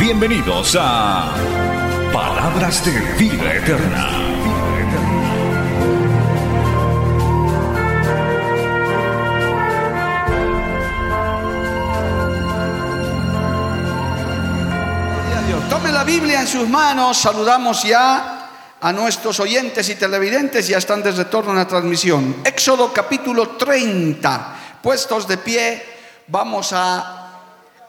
Bienvenidos a Palabras de Vida Eterna. Tome la Biblia en sus manos, saludamos ya a nuestros oyentes y televidentes, ya están de retorno en la transmisión. Éxodo capítulo 30, puestos de pie, vamos a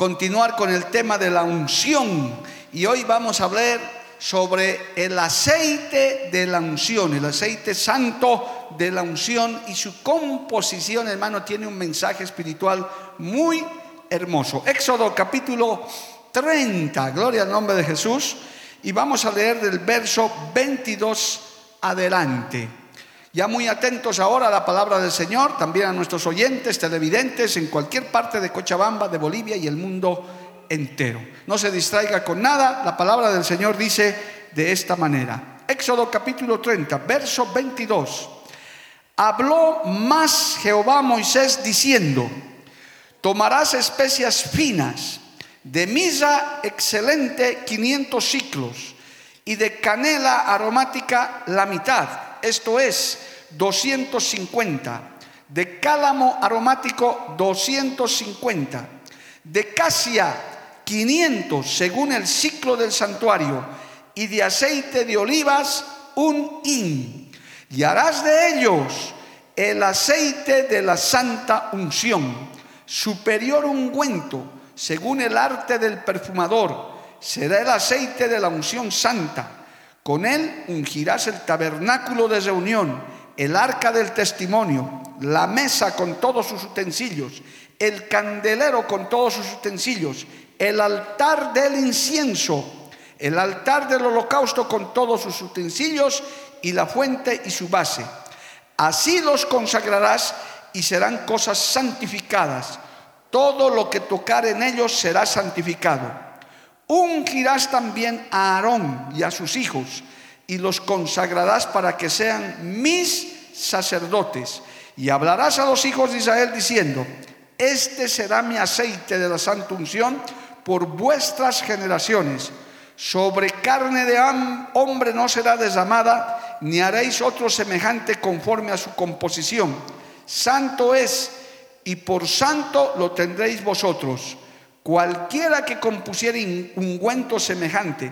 continuar con el tema de la unción y hoy vamos a hablar sobre el aceite de la unción, el aceite santo de la unción y su composición, hermano, tiene un mensaje espiritual muy hermoso. Éxodo capítulo 30. Gloria al nombre de Jesús. Y vamos a leer del verso 22 adelante. Ya muy atentos ahora a la palabra del Señor, también a nuestros oyentes, televidentes en cualquier parte de Cochabamba, de Bolivia y el mundo entero. No se distraiga con nada, la palabra del Señor dice de esta manera. Éxodo capítulo 30, verso 22. Habló más Jehová a Moisés diciendo, tomarás especias finas de misa excelente 500 ciclos y de canela aromática la mitad, esto es 250, de cálamo aromático 250, de casia 500 según el ciclo del santuario y de aceite de olivas un hin. Y harás de ellos el aceite de la santa unción, superior ungüento según el arte del perfumador, será el aceite de la unción santa. Con él ungirás el tabernáculo de reunión, el arca del testimonio, la mesa con todos sus utensilios, el candelero con todos sus utensilios, el altar del incienso, el altar del holocausto con todos sus utensilios y la fuente y su base. Así los consagrarás y serán cosas santificadas todo lo que tocar en ellos será santificado. Ungirás también a Aarón y a sus hijos y los consagrarás para que sean mis sacerdotes. Y hablarás a los hijos de Israel diciendo, este será mi aceite de la santa unción por vuestras generaciones. Sobre carne de hombre no será desamada, ni haréis otro semejante conforme a su composición. Santo es y por santo lo tendréis vosotros. Cualquiera que compusiere ungüento semejante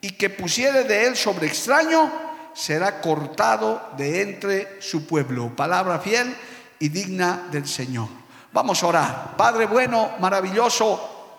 y que pusiere de él sobre extraño, será cortado de entre su pueblo. Palabra fiel y digna del Señor. Vamos a orar. Padre bueno, maravilloso,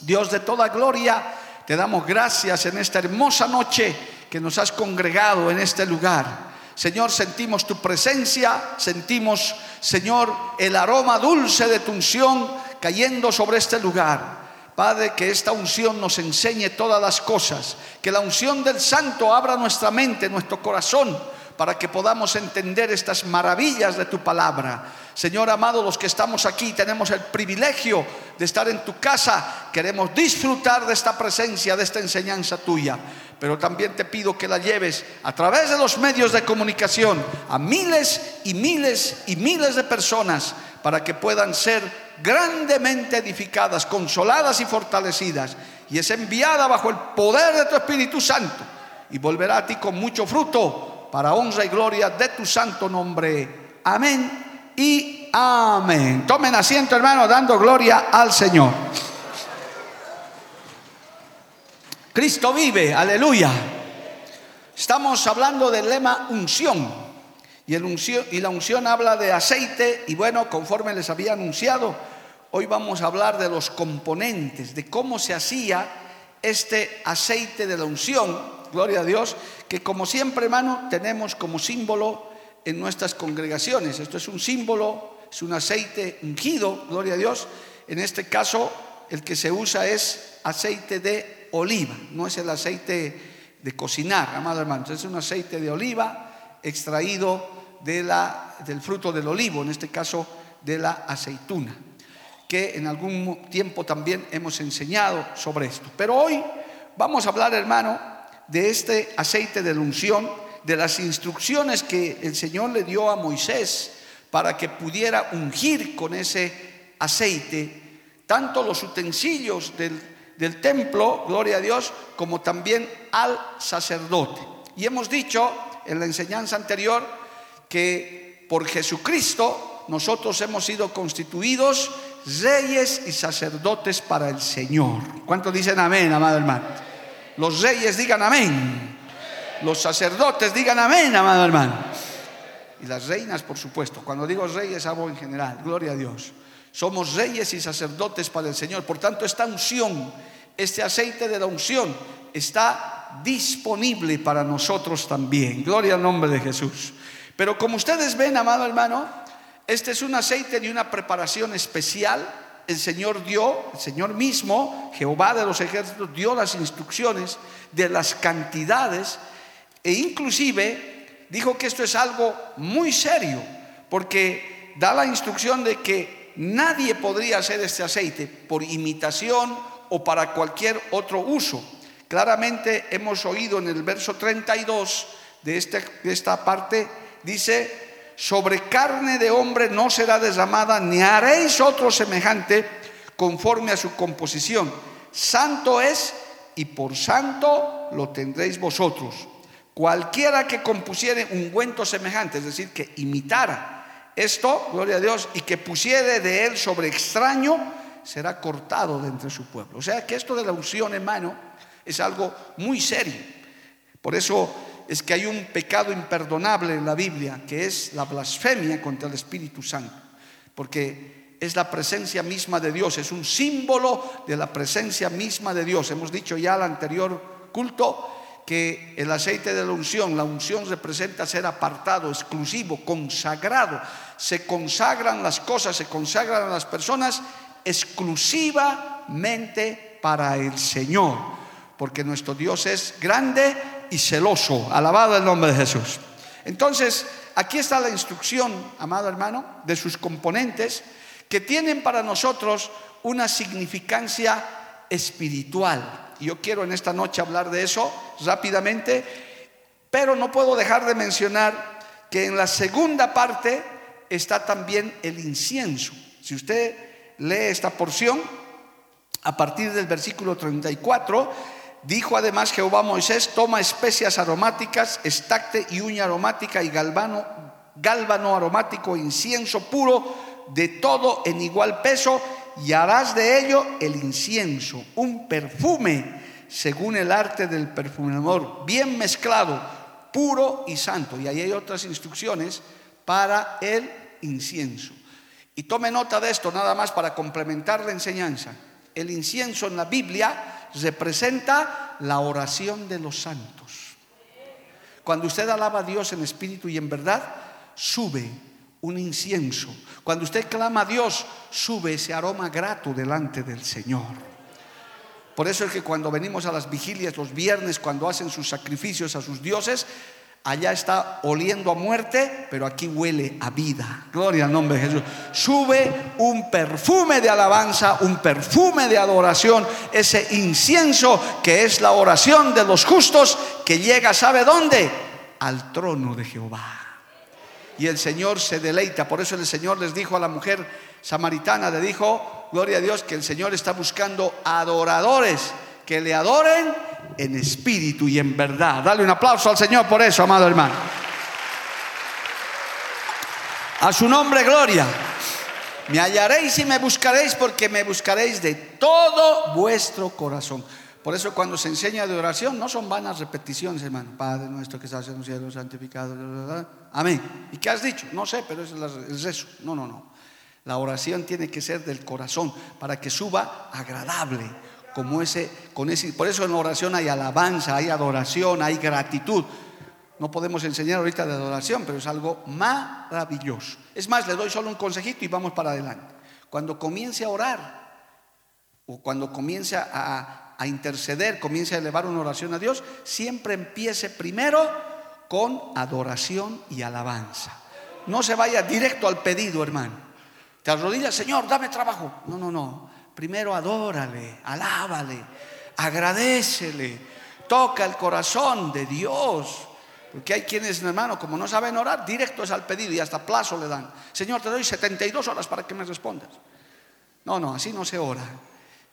Dios de toda gloria, te damos gracias en esta hermosa noche que nos has congregado en este lugar. Señor, sentimos tu presencia, sentimos, Señor, el aroma dulce de tu unción cayendo sobre este lugar. Padre, que esta unción nos enseñe todas las cosas, que la unción del Santo abra nuestra mente, nuestro corazón, para que podamos entender estas maravillas de tu palabra. Señor amado, los que estamos aquí tenemos el privilegio de estar en tu casa, queremos disfrutar de esta presencia, de esta enseñanza tuya pero también te pido que la lleves a través de los medios de comunicación a miles y miles y miles de personas para que puedan ser grandemente edificadas, consoladas y fortalecidas. Y es enviada bajo el poder de tu Espíritu Santo y volverá a ti con mucho fruto para honra y gloria de tu santo nombre. Amén y amén. Tomen asiento, hermano, dando gloria al Señor. Cristo vive, aleluya. Estamos hablando del lema unción. Y, la unción habla de aceite y bueno, conforme les había anunciado, hoy vamos a hablar de los componentes, de cómo se hacía este aceite de la unción, gloria a Dios, que como siempre hermano tenemos como símbolo en nuestras congregaciones. Esto es un símbolo, es un aceite ungido, gloria a Dios. En este caso el que se usa es aceite de oliva, no es el aceite de cocinar, amado hermano, es un aceite de oliva extraído de la, del fruto del olivo, en este caso de la aceituna, que en algún tiempo también hemos enseñado sobre esto. Pero hoy vamos a hablar, hermano, de este aceite de la unción, de las instrucciones que el Señor le dio a Moisés para que pudiera ungir con ese aceite tanto los utensilios del, templo, gloria a Dios, como también al sacerdote. Y hemos dicho en la enseñanza anterior que por Jesucristo nosotros hemos sido constituidos reyes y sacerdotes para el Señor. ¿Cuántos dicen amén, amado hermano? Los reyes digan amén. Los sacerdotes digan amén, amado hermano. Y las reinas, por supuesto. Cuando digo reyes, hablo en general. Gloria a Dios. Somos reyes y sacerdotes para el Señor. Por tanto, esta unción, este aceite de la unción, está disponible para nosotros también. Gloria al nombre de Jesús. Pero como ustedes ven, amado hermano, este es un aceite de una preparación especial. El Señor dio, el Señor mismo, Jehová de los ejércitos, dio las instrucciones de las cantidades e inclusive dijo que esto es algo muy serio, porque da la instrucción de que Nadie podría hacer este aceite por imitación o para cualquier otro uso. Claramente hemos oído en el verso 32 de, este, de esta parte, dice, sobre carne de hombre no será derramada, ni haréis otro semejante conforme a su composición. Santo es y por santo lo tendréis vosotros. Cualquiera que compusiere ungüento semejante, es decir, que imitara esto, gloria a Dios, y que pusiere de él sobre extraño, será cortado de entre su pueblo. O sea que esto de la unción, hermano, es algo muy serio. Por eso es que hay un pecado imperdonable en la Biblia, que es la blasfemia contra el Espíritu Santo. Porque es la presencia misma de Dios, es un símbolo de la presencia misma de Dios. Hemos dicho ya al anterior culto que el aceite de la unción, la unción representa ser apartado, exclusivo, consagrado. Se consagran las cosas, se consagran las personas exclusivamente para el Señor, porque nuestro Dios es grande y celoso. Alabado el nombre de Jesús. Entonces, aquí está la instrucción, amado hermano, de sus componentes que tienen para nosotros una significancia espiritual yo quiero en esta noche hablar de eso rápidamente, pero no puedo dejar de mencionar que en la segunda parte está también el incienso. Si usted lee esta porción, a partir del versículo 34, dijo además Jehová a Moisés, toma especias aromáticas, estacte y uña aromática y galvano, gálbano aromático, incienso puro, de todo en igual peso, y harás de ello el incienso, un perfume según el arte del perfumador, bien mezclado, puro y santo. Y ahí hay otras instrucciones para el incienso. Y tome nota de esto nada más para complementar la enseñanza. El incienso en la Biblia representa la oración de los santos. Cuando usted alaba a Dios en espíritu y en verdad, sube un incienso. Cuando usted clama a Dios, sube ese aroma grato delante del Señor. Por eso es que cuando venimos a las vigilias los viernes, cuando hacen sus sacrificios a sus dioses, allá está oliendo a muerte, pero aquí huele a vida. Gloria al nombre de Jesús. Sube un perfume de alabanza, un perfume de adoración, ese incienso que es la oración de los justos que llega, ¿sabe dónde? Al trono de Jehová y el Señor se deleita. Por eso el Señor les dijo a la mujer samaritana, le dijo, gloria a Dios, que el Señor está buscando adoradores que le adoren en espíritu y en verdad. Dale un aplauso al Señor por eso, amado hermano. A su nombre, gloria. Me hallaréis y me buscaréis porque me buscaréis de todo vuestro corazón. Por eso cuando se enseña de oración no son vanas repeticiones, hermano. Padre nuestro que estás en los cielos, santificado. Amén. ¿Y qué has dicho? No sé, pero es el rezo. No, no, no. La oración tiene que ser del corazón para que suba agradable. Como ese, con ese, por eso en oración hay alabanza, hay adoración, hay gratitud. No podemos enseñar ahorita de adoración, pero es algo maravilloso. Es más, le doy solo un consejito y vamos para adelante. Cuando comience a orar, o cuando comienza a, a interceder, comienza a elevar una oración a Dios, siempre empiece primero con adoración y alabanza. No se vaya directo al pedido, hermano. Te arrodillas, Señor, dame trabajo. No, no, no. Primero adórale, alábale, agradecele, toca el corazón de Dios. Porque hay quienes, hermano, como no saben orar, directo es al pedido y hasta plazo le dan. Señor, te doy 72 horas para que me respondas. No, no, así no se ora.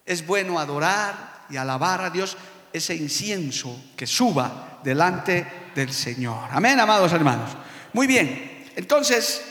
Es bueno adorar y alabar a Dios ese incienso que suba delante del Señor. Amén, amados hermanos. Muy bien, entonces,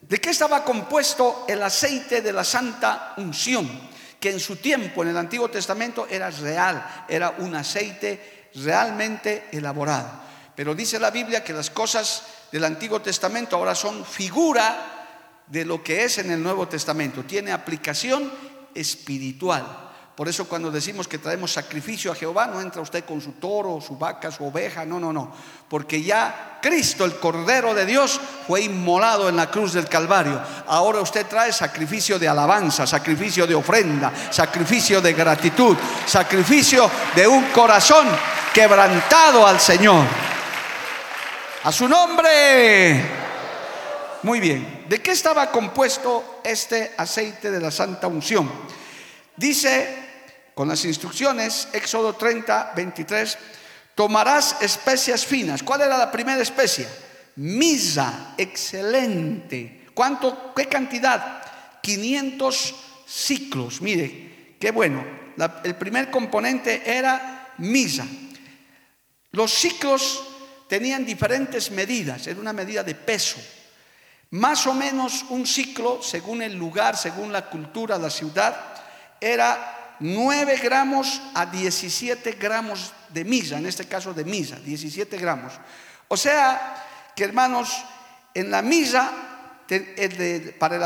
¿de qué estaba compuesto el aceite de la santa unción? Que en su tiempo, en el Antiguo Testamento, era real, era un aceite realmente elaborado. Pero dice la Biblia que las cosas del Antiguo Testamento ahora son figura de lo que es en el Nuevo Testamento. Tiene aplicación espiritual. Por eso cuando decimos que traemos sacrificio a Jehová, no entra usted con su toro, su vaca, su oveja, no, no, no. Porque ya Cristo, el Cordero de Dios, fue inmolado en la cruz del Calvario. Ahora usted trae sacrificio de alabanza, sacrificio de ofrenda, sacrificio de gratitud, sacrificio de un corazón quebrantado al Señor. A su nombre. Muy bien. ¿De qué estaba compuesto este aceite de la santa unción? Dice con las instrucciones, Éxodo 30, 23, tomarás especias finas. ¿Cuál era la primera especia? Misa, excelente. ¿Cuánto? ¿Qué cantidad? 500 ciclos. Mire, qué bueno. el primer componente era misa. Los ciclos tenían diferentes medidas, era una medida de peso. Más o menos un ciclo, según el lugar, según la cultura, la ciudad, era 9 gramos a 17 gramos de misa, en este caso de misa, 17 gramos. O sea que hermanos, en la misa, para el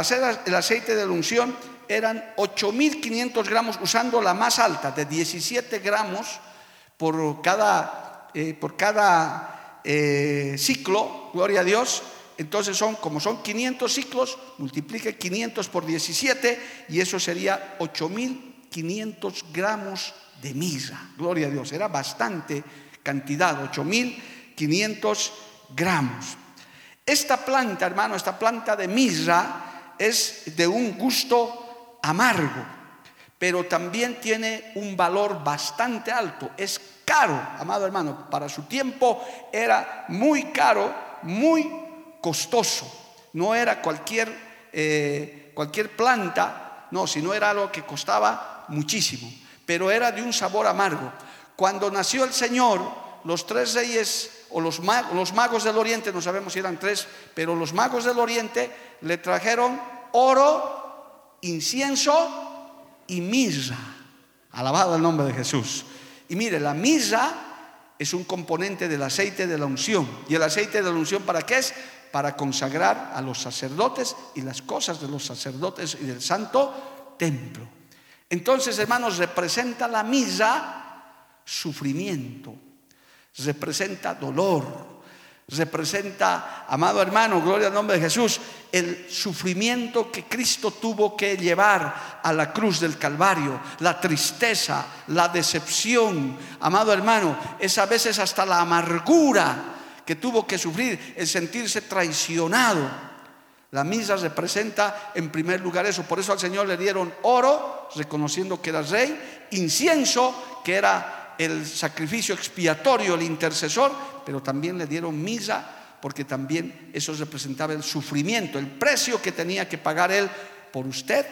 aceite de la unción, eran 8.500 gramos usando la más alta, de 17 gramos por cada, eh, por cada eh, ciclo, gloria a Dios. Entonces son, como son 500 ciclos, multiplique 500 por 17 y eso sería 8.000 500 gramos de mirra. Gloria a Dios, era bastante cantidad, 8500 gramos. Esta planta, hermano, esta planta de mirra es de un gusto amargo, pero también tiene un valor bastante alto. Es caro, amado hermano, para su tiempo era muy caro, muy costoso. No era cualquier, eh, cualquier planta, no, sino era algo que costaba muchísimo, pero era de un sabor amargo. Cuando nació el Señor, los tres reyes o los magos, del oriente, no sabemos si eran tres, pero los magos del oriente le trajeron oro, incienso y mirra. Alabado el nombre de Jesús. Y mire, la mirra es un componente del aceite de la unción. ¿Y el aceite de la unción para qué es? Para consagrar a los sacerdotes y las cosas de los sacerdotes y del santo templo. Entonces, hermanos, representa la misa sufrimiento, representa dolor, representa, amado hermano, gloria al nombre de Jesús, el sufrimiento que Cristo tuvo que llevar a la cruz del Calvario, la tristeza, la decepción, amado hermano, es a veces hasta la amargura que tuvo que sufrir, el sentirse traicionado la misa representa en primer lugar eso. Por eso al Señor le dieron oro, reconociendo que era rey, incienso, que era el sacrificio expiatorio, el intercesor, pero también le dieron misa, porque también eso representaba el sufrimiento, el precio que tenía que pagar Él por usted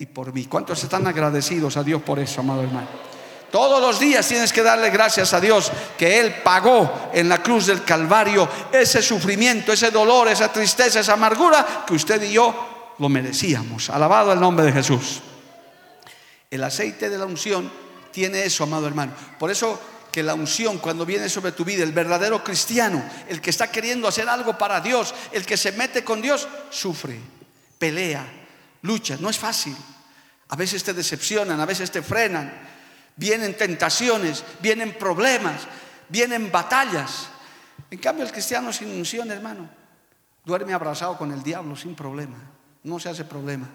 y por mí. ¿Cuántos están agradecidos a Dios por eso, amado hermano? Todos los días tienes que darle gracias a Dios que Él pagó en la cruz del Calvario ese sufrimiento, ese dolor, esa tristeza, esa amargura que usted y yo lo merecíamos. Alabado el nombre de Jesús. El aceite de la unción tiene eso, amado hermano. Por eso que la unción cuando viene sobre tu vida, el verdadero cristiano, el que está queriendo hacer algo para Dios, el que se mete con Dios, sufre, pelea, lucha. No es fácil. A veces te decepcionan, a veces te frenan vienen tentaciones, vienen problemas, vienen batallas. En cambio, el cristiano sin unción, hermano, duerme abrazado con el diablo sin problema, no se hace problema,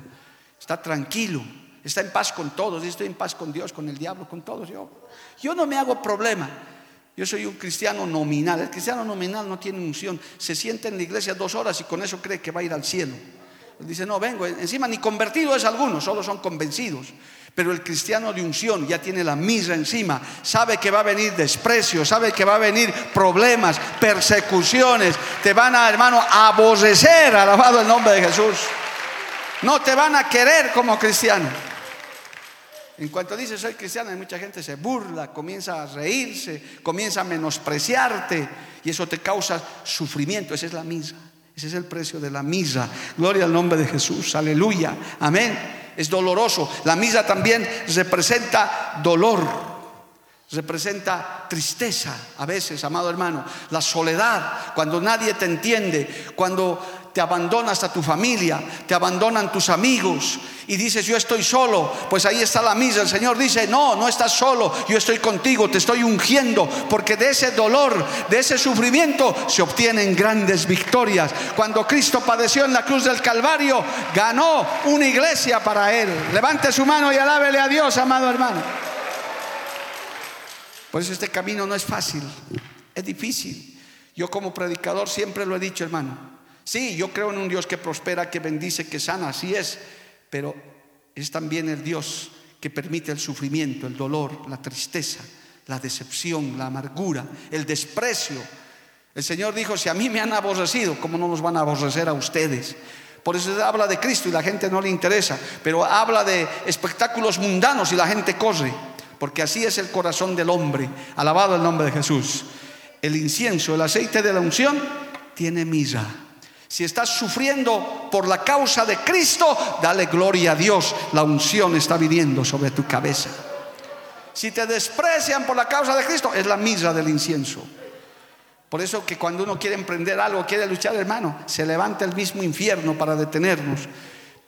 está tranquilo, Está en paz con todos. Estoy en paz con Dios, con el diablo, con todos. Yo, yo no me hago problema. Yo soy un cristiano nominal. El cristiano nominal no tiene unción. Se sienta en la iglesia dos horas y con eso cree que va a ir al cielo. Él dice, no, vengo. Encima ni convertido es alguno, solo son convencidos. Pero el cristiano de unción ya tiene la misa encima, sabe que va a venir desprecio, sabe que va a venir problemas, persecuciones, te van a, hermano, aborrecer, alabado el nombre de Jesús. No te van a querer como cristiano. En cuanto dices soy cristiano, mucha gente se burla, comienza a reírse, comienza a menospreciarte y eso te causa sufrimiento. Esa es la misa, ese es el precio de la misa. Gloria al nombre de Jesús, aleluya, amén es doloroso. La misa también representa dolor, representa tristeza a veces, amado hermano, la soledad, cuando nadie te entiende, cuando te abandonas a tu familia, te abandonan tus amigos y dices yo estoy solo, pues ahí está la misa. El Señor dice, no, no estás solo, yo estoy contigo, te estoy ungiendo, porque de ese dolor, de ese sufrimiento se obtienen grandes victorias. Cuando Cristo padeció en la cruz del Calvario, ganó una iglesia para Él. Levante su mano y alábele a Dios, amado hermano. Por eso este camino no es fácil, es difícil. Yo como predicador siempre lo he dicho, hermano. Sí, yo creo en un Dios que prospera, que bendice, que sana, así es, pero es también el Dios que permite el sufrimiento, el dolor, la tristeza, la decepción, la amargura, el desprecio. El Señor dijo, si a mí me han aborrecido, ¿cómo no nos van a aborrecer a ustedes? Por eso habla de Cristo y la gente no le interesa, pero habla de espectáculos mundanos y la gente corre, porque así es el corazón del hombre. Alabado el nombre de Jesús. El incienso, el aceite de la unción, tiene misa. Si estás sufriendo por la causa de Cristo, dale gloria a Dios. La unción está viniendo sobre tu cabeza. Si te desprecian por la causa de Cristo, es la misa del incienso. Por eso que cuando uno quiere emprender algo, quiere luchar, hermano, se levanta el mismo infierno para detenernos.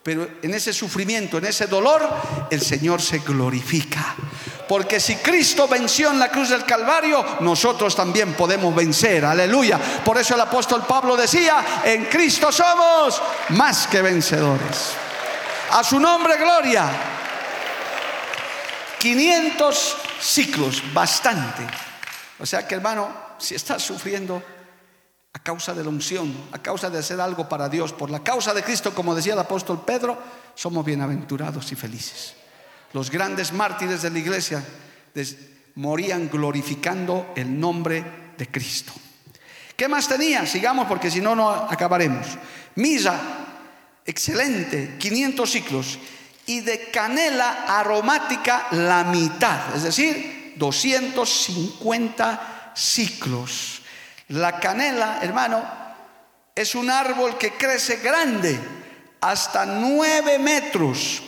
Pero en ese sufrimiento, en ese dolor, el Señor se glorifica. Porque si Cristo venció en la cruz del Calvario, nosotros también podemos vencer. Aleluya. Por eso el apóstol Pablo decía, en Cristo somos más que vencedores. A su nombre, gloria. 500 ciclos, bastante. O sea que hermano, si estás sufriendo, a causa de la unción, a causa de hacer algo para Dios, por la causa de Cristo, como decía el apóstol Pedro, somos bienaventurados y felices. Los grandes mártires de la iglesia morían glorificando el nombre de Cristo. ¿Qué más tenía? Sigamos porque si no, no acabaremos. Misa, excelente, 500 ciclos. Y de canela aromática la mitad, es decir, 250 ciclos. La canela, hermano, es un árbol que crece grande, hasta nueve metros,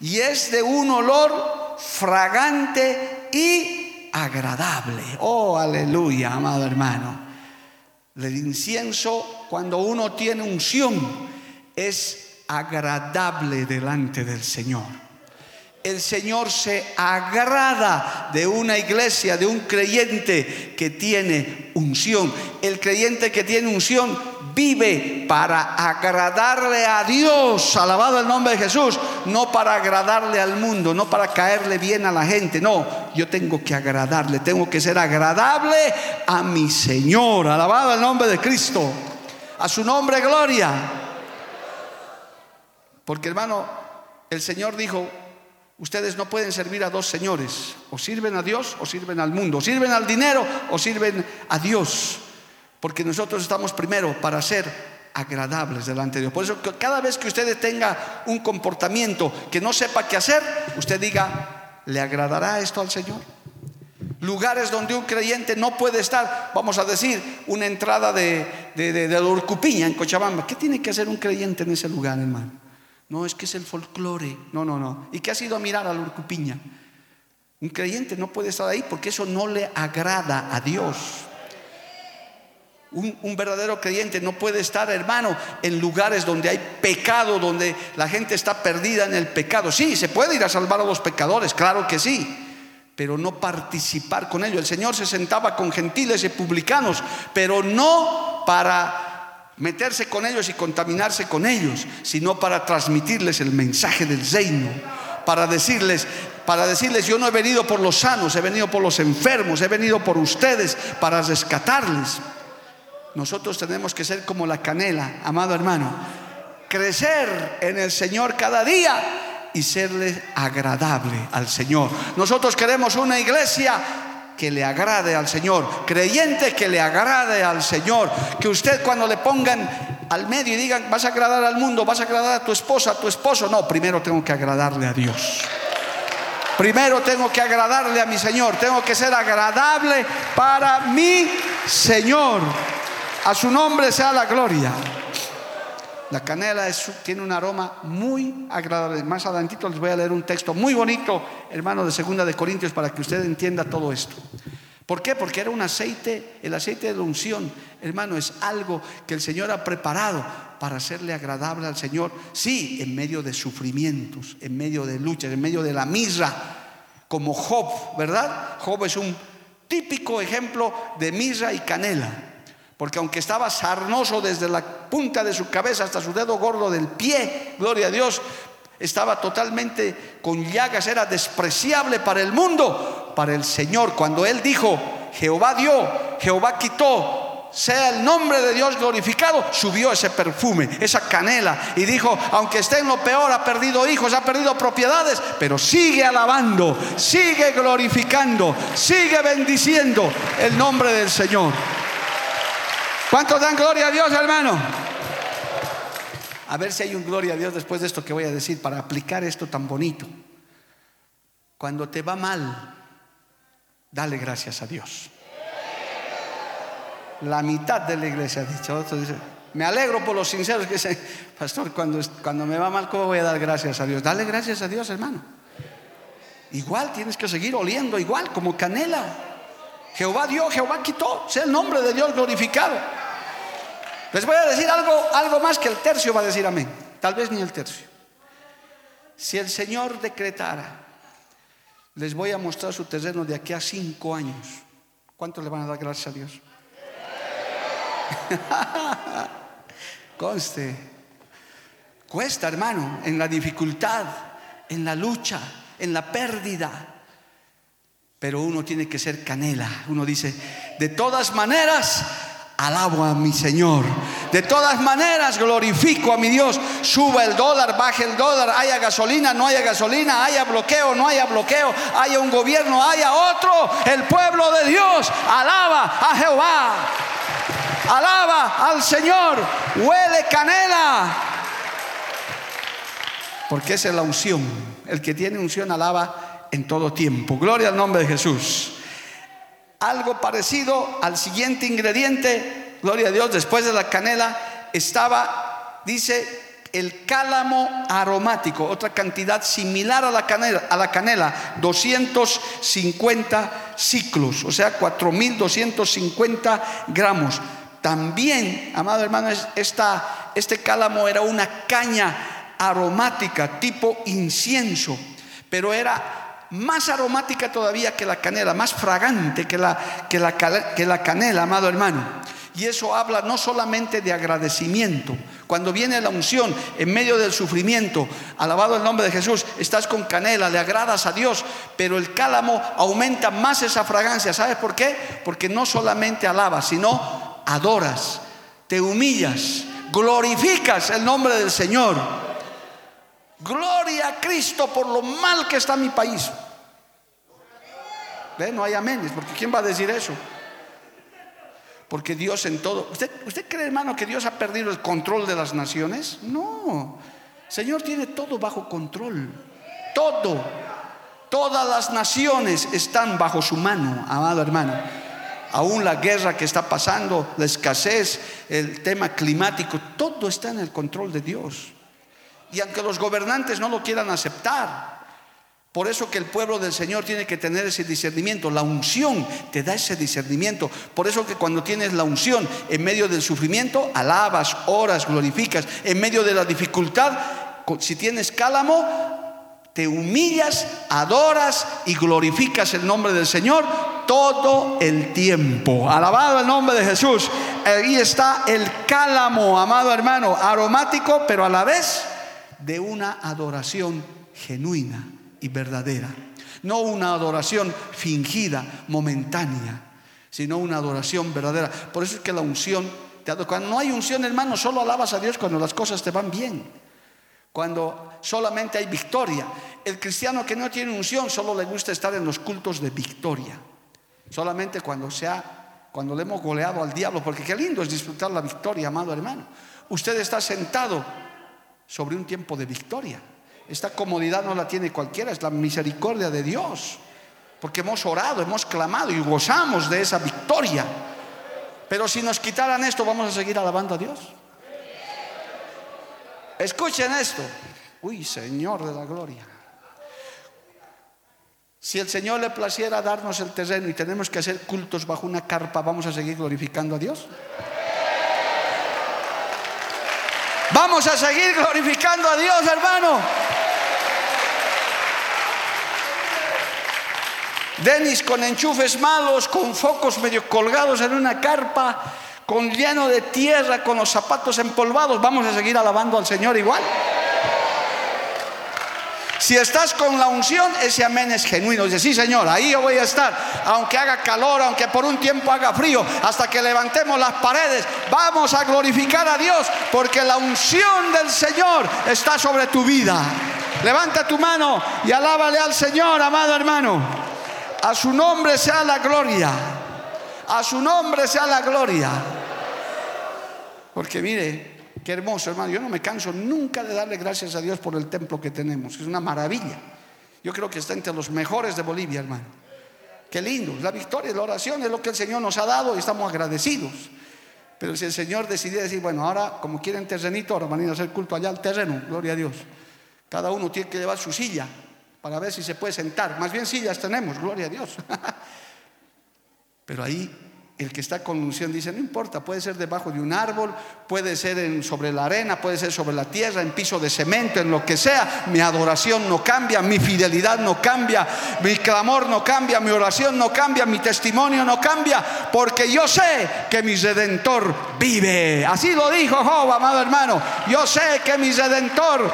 y es de un olor fragante y agradable. Oh, aleluya, amado hermano. El incienso, cuando uno tiene unción, es agradable delante del Señor el Señor se agrada de una iglesia, de un creyente que tiene unción. El creyente que tiene unción vive para agradarle a Dios, alabado el nombre de Jesús, no para agradarle al mundo, no para caerle bien a la gente, no, yo tengo que agradarle, tengo que ser agradable a mi Señor, alabado el nombre de Cristo, a su nombre gloria. Porque hermano, el Señor dijo, Ustedes no pueden servir a dos señores. O sirven a Dios o sirven al mundo. O sirven al dinero o sirven a Dios. Porque nosotros estamos primero para ser agradables delante de Dios. Por eso cada vez que usted tenga un comportamiento que no sepa qué hacer, usted diga, ¿le agradará esto al Señor? Lugares donde un creyente no puede estar, vamos a decir, una entrada de, de, de, en Cochabamba. ¿Qué tiene que hacer un creyente en ese lugar, hermano? No, es que es el folclore. No, no, no. ¿Y qué has ido a mirar a la Urcupiña? Un creyente no puede estar ahí porque eso no le agrada a Dios. Un, un, verdadero creyente no puede estar, hermano, en lugares donde hay pecado, donde la gente está perdida en el pecado. Sí, se puede ir a salvar a los pecadores, claro que sí, pero no participar con ellos. El Señor se sentaba con gentiles y publicanos, pero no para meterse con ellos y contaminarse con ellos, sino para transmitirles el mensaje del reino, para decirles, para decirles, yo no he venido por los sanos, he venido por los enfermos, he venido por ustedes para rescatarles. Nosotros tenemos que ser como la canela, amado hermano, crecer en el Señor cada día y serle agradable al Señor. Nosotros queremos una iglesia que le agrade al Señor, creyente que le agrade al Señor, que usted cuando le pongan al medio y digan, vas a agradar al mundo, vas a agradar a tu esposa, a tu esposo, no, primero tengo que agradarle a Dios. Primero tengo que agradarle a mi Señor, tengo que ser agradable para mi Señor. A su nombre sea la gloria. La canela tiene un aroma muy agradable. Más adelantito les voy a leer un texto muy bonito, hermano, de Segunda de Corintios, para que usted entienda todo esto. ¿Por qué? Porque era un aceite, el aceite de la unción, hermano, es algo que el Señor ha preparado para hacerle agradable al Señor. Sí, en medio de sufrimientos, en medio de luchas, en medio de la misra, como Job, ¿verdad? Job es un típico ejemplo de misra y canela. Porque aunque estaba sarnoso desde la punta de su cabeza hasta su dedo gordo del pie, gloria a Dios, estaba totalmente con llagas, era despreciable para el mundo, para el Señor. Cuando Él dijo, Jehová dio, Jehová quitó, sea el nombre de Dios glorificado, subió ese perfume, esa canela, y dijo, aunque esté en lo peor, ha perdido hijos, ha perdido propiedades, pero sigue alabando, sigue glorificando, sigue bendiciendo el nombre del Señor. ¿Cuántos dan gloria a Dios, hermano? A ver si hay un gloria a Dios después de esto que voy a decir para aplicar esto tan bonito. Cuando te va mal, dale gracias a Dios. La mitad de la iglesia ha dicho. Otro dice, me alegro por los sinceros que dicen, pastor, cuando, cuando me va mal, ¿cómo voy a dar gracias a Dios? Dale gracias a Dios, hermano. Igual tienes que seguir oliendo, igual como canela. Jehová dio, Jehová quitó. Sea el nombre de Dios glorificado. Les voy a decir algo, algo más que el tercio va a decir amén. Tal vez ni el tercio. Si el Señor decretara, les voy a mostrar su terreno de aquí a cinco años. ¿Cuánto le van a dar gracias a Dios? Conste. Cuesta, hermano, en la dificultad, en la lucha, en la pérdida. Pero uno tiene que ser canela. Uno dice, de todas maneras, alabo a mi Señor. De todas maneras, glorifico a mi Dios. Suba el dólar, baje el dólar, haya gasolina, no haya gasolina, haya bloqueo, no haya bloqueo, haya un gobierno, haya otro. El pueblo de Dios alaba a Jehová. Alaba al Señor. Huele canela. Porque esa es la unción. El que tiene unción alaba en todo tiempo. Gloria al nombre de Jesús algo parecido al siguiente ingrediente, gloria a Dios, después de la canela, estaba, dice, el cálamo aromático, otra cantidad similar a la canela, a la canela 250 ciclos, o sea, 4.250 gramos. También, amado hermano, esta, este cálamo era una caña aromática tipo incienso, pero era más aromática todavía que la canela, más fragante que la, que la, canela, amado hermano. Y eso habla no solamente de agradecimiento. Cuando viene la unción en medio del sufrimiento, alabado el nombre de Jesús, estás con canela, le agradas a Dios, pero el cálamo aumenta más esa fragancia. ¿Sabes por qué? Porque no solamente alabas, sino adoras, te humillas, glorificas el nombre del Señor. Gloria a Cristo por lo mal que está mi país. ¿Ve? No hay aménes, porque ¿quién va a decir eso? Porque Dios en todo. ¿Usted, ¿Usted cree, hermano, que Dios ha perdido el control de las naciones? No. Señor tiene todo bajo control. Todo. Todas las naciones están bajo su mano, amado hermano. Aún la guerra que está pasando, la escasez, el tema climático, todo está en el control de Dios. Y aunque los gobernantes no lo quieran aceptar, por eso que el pueblo del Señor tiene que tener ese discernimiento. La unción te da ese discernimiento. Por eso que cuando tienes la unción en medio del sufrimiento, alabas, oras, glorificas. En medio de la dificultad, si tienes cálamo, te humillas, adoras y glorificas el nombre del Señor todo el tiempo. Alabado el nombre de Jesús. Ahí está el cálamo, amado hermano, aromático, pero a la vez de una adoración genuina y verdadera. No una adoración fingida, momentánea, sino una adoración verdadera. Por eso es que la unción, cuando no hay unción, hermano, solo alabas a Dios cuando las cosas te van bien. Cuando solamente hay victoria. El cristiano que no tiene unción solo le gusta estar en los cultos de victoria. Solamente cuando sea cuando le hemos goleado al diablo, porque qué lindo es disfrutar la victoria, amado hermano. Usted está sentado sobre un tiempo de victoria. Esta comodidad no la tiene cualquiera, es la misericordia de Dios. Porque hemos orado, hemos clamado y gozamos de esa victoria. Pero si nos quitaran esto, vamos a seguir alabando a Dios. Escuchen esto. Uy, Señor de la gloria. Si el Señor le placiera darnos el terreno y tenemos que hacer cultos bajo una carpa, ¿vamos a seguir glorificando a Dios? Vamos a seguir glorificando a Dios, hermano. Denis con enchufes malos, con focos medio colgados en una carpa, con lleno de tierra, con los zapatos empolvados, vamos a seguir alabando al Señor igual. Si estás con la unción, ese amén es genuino. Dice, sí, Señor, ahí yo voy a estar. Aunque haga calor, aunque por un tiempo haga frío, hasta que levantemos las paredes, vamos a glorificar a Dios, porque la unción del Señor está sobre tu vida. Levanta tu mano y alábale al Señor, amado hermano. A su nombre sea la gloria. A su nombre sea la gloria. Porque mire, Qué hermoso, hermano. Yo no me canso nunca de darle gracias a Dios por el templo que tenemos. Es una maravilla. Yo creo que está entre los mejores de Bolivia, hermano. Qué lindo. La victoria, la oración es lo que el Señor nos ha dado y estamos agradecidos. Pero si el Señor decidiera decir, bueno, ahora como quieren terrenito, ahora van a hacer culto allá al terreno, gloria a Dios. Cada uno tiene que llevar su silla para ver si se puede sentar. Más bien sillas tenemos, gloria a Dios. Pero ahí el que está con unción dice, no importa, puede ser debajo de un árbol, puede ser sobre la arena, puede ser sobre la tierra, en piso de cemento, en lo que sea, mi adoración no cambia, mi fidelidad no cambia, mi clamor no cambia, mi oración no cambia, mi testimonio no cambia, porque yo sé que mi redentor vive. Así lo dijo Job, amado hermano, yo sé que mi redentor